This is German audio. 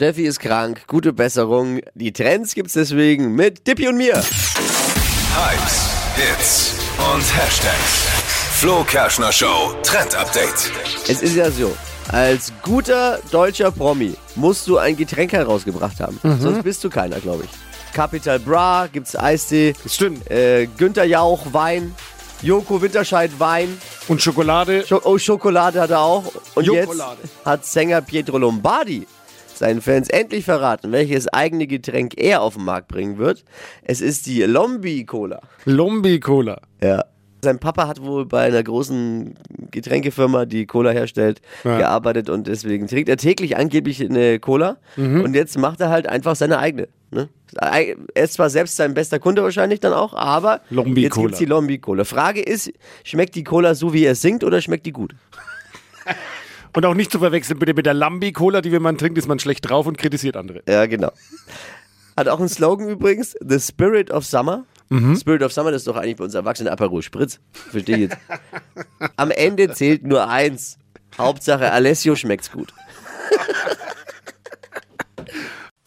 Steffi ist krank, gute Besserung. Die Trends gibt's deswegen mit Dippi und mir. Hypes, Hits und Hashtags. Flo Kerschner Show Trend Update. Es ist ja so, als guter deutscher Promi musst du ein Getränk herausgebracht haben. Sonst bist du keiner, glaube ich. Capital Bra, gibt's Eistee. Stimmt. Äh, Günther Jauch, Wein. Joko Winterscheid, Wein. Und Schokolade. Scho oh, Schokolade hat er auch. Und Jokolade. jetzt hat Sänger Pietro Lombardi seinen Fans endlich verraten, welches eigene Getränk er auf den Markt bringen wird. Es ist die Lombi Cola. Lombi Cola. Ja. Sein Papa hat wohl bei einer großen Getränkefirma, die Cola herstellt, Ja. gearbeitet und deswegen trinkt er täglich angeblich eine Cola Mhm. und jetzt macht er halt einfach seine eigene. Ne? Er ist zwar selbst sein bester Kunde wahrscheinlich dann auch, aber Lombi jetzt Cola. gibt's die Lombi Cola. Frage ist, schmeckt die Cola so, wie er es singt oder schmeckt die gut? Und auch nicht zu verwechseln bitte mit der Lambi Cola, die wenn man trinkt, ist man schlecht drauf und kritisiert andere. Ja, genau. Hat auch einen Slogan übrigens, The Spirit of Summer. Mhm. Spirit of Summer, das ist doch eigentlich bei uns Erwachsenen Aperol Spritz. Verstehe ich jetzt. Am Ende zählt nur eins. Hauptsache Alessio schmeckt's gut.